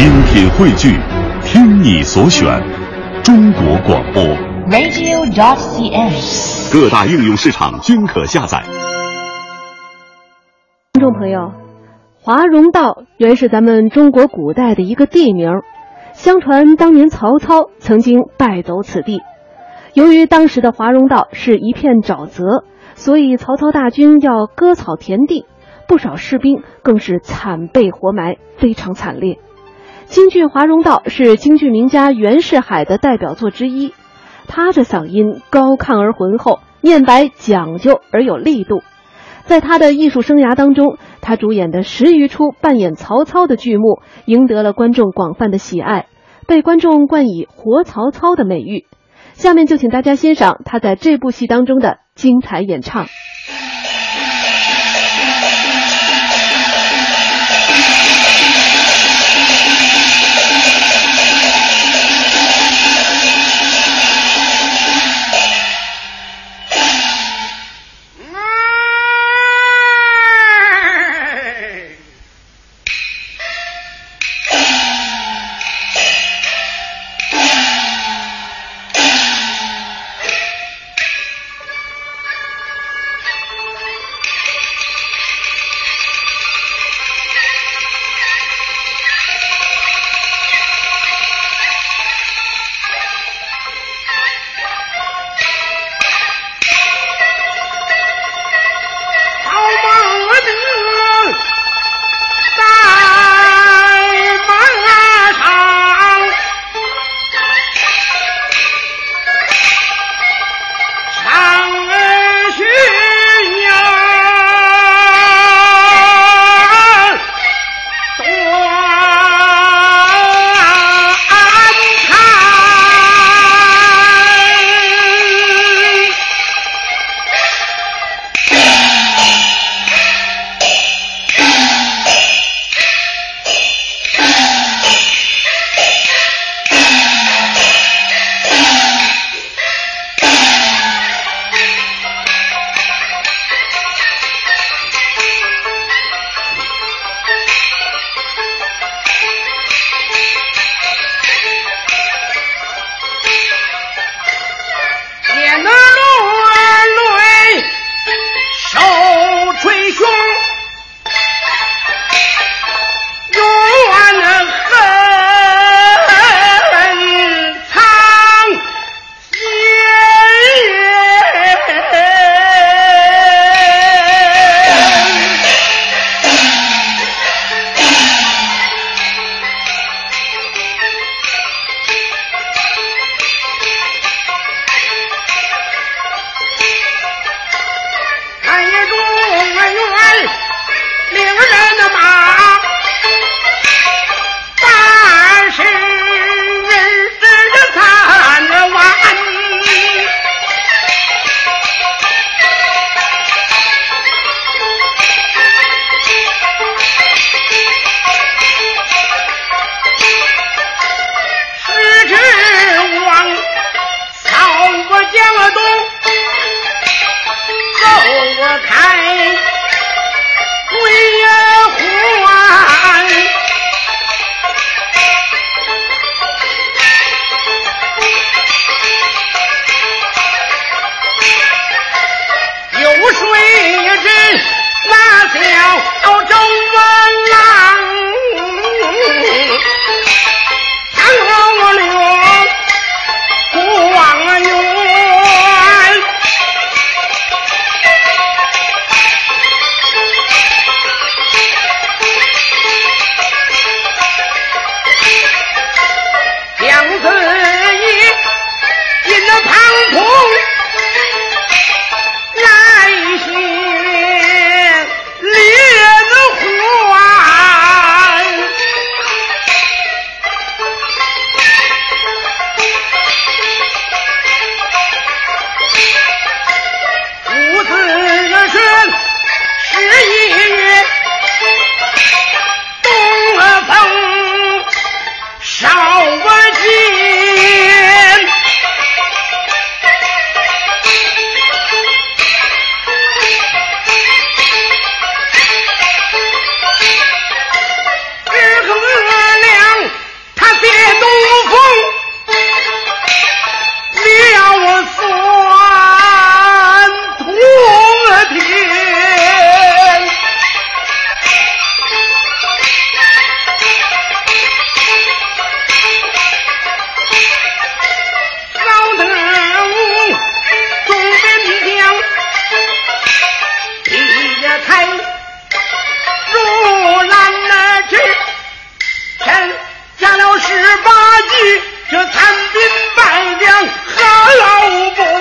精品汇聚，听你所选，中国广播。radio.cn。各大应用市场均可下载。听众朋友，华容道原是咱们中国古代的一个地名，相传当年曹操曾经败走此地。由于当时的华容道是一片沼泽，所以曹操大军要割草填地，不少士兵更是惨被活埋，非常惨烈。京剧《华容道》是京剧名家袁世海的代表作之一，他的嗓音高亢而浑厚，念白讲究而有力度。在他的艺术生涯当中，他主演的十余出扮演曹操的剧目，赢得了观众广泛的喜爱，被观众冠以“活曹操”的美誉。下面就请大家欣赏他在这部戏当中的精彩演唱。都够我开。残兵败将，何老五。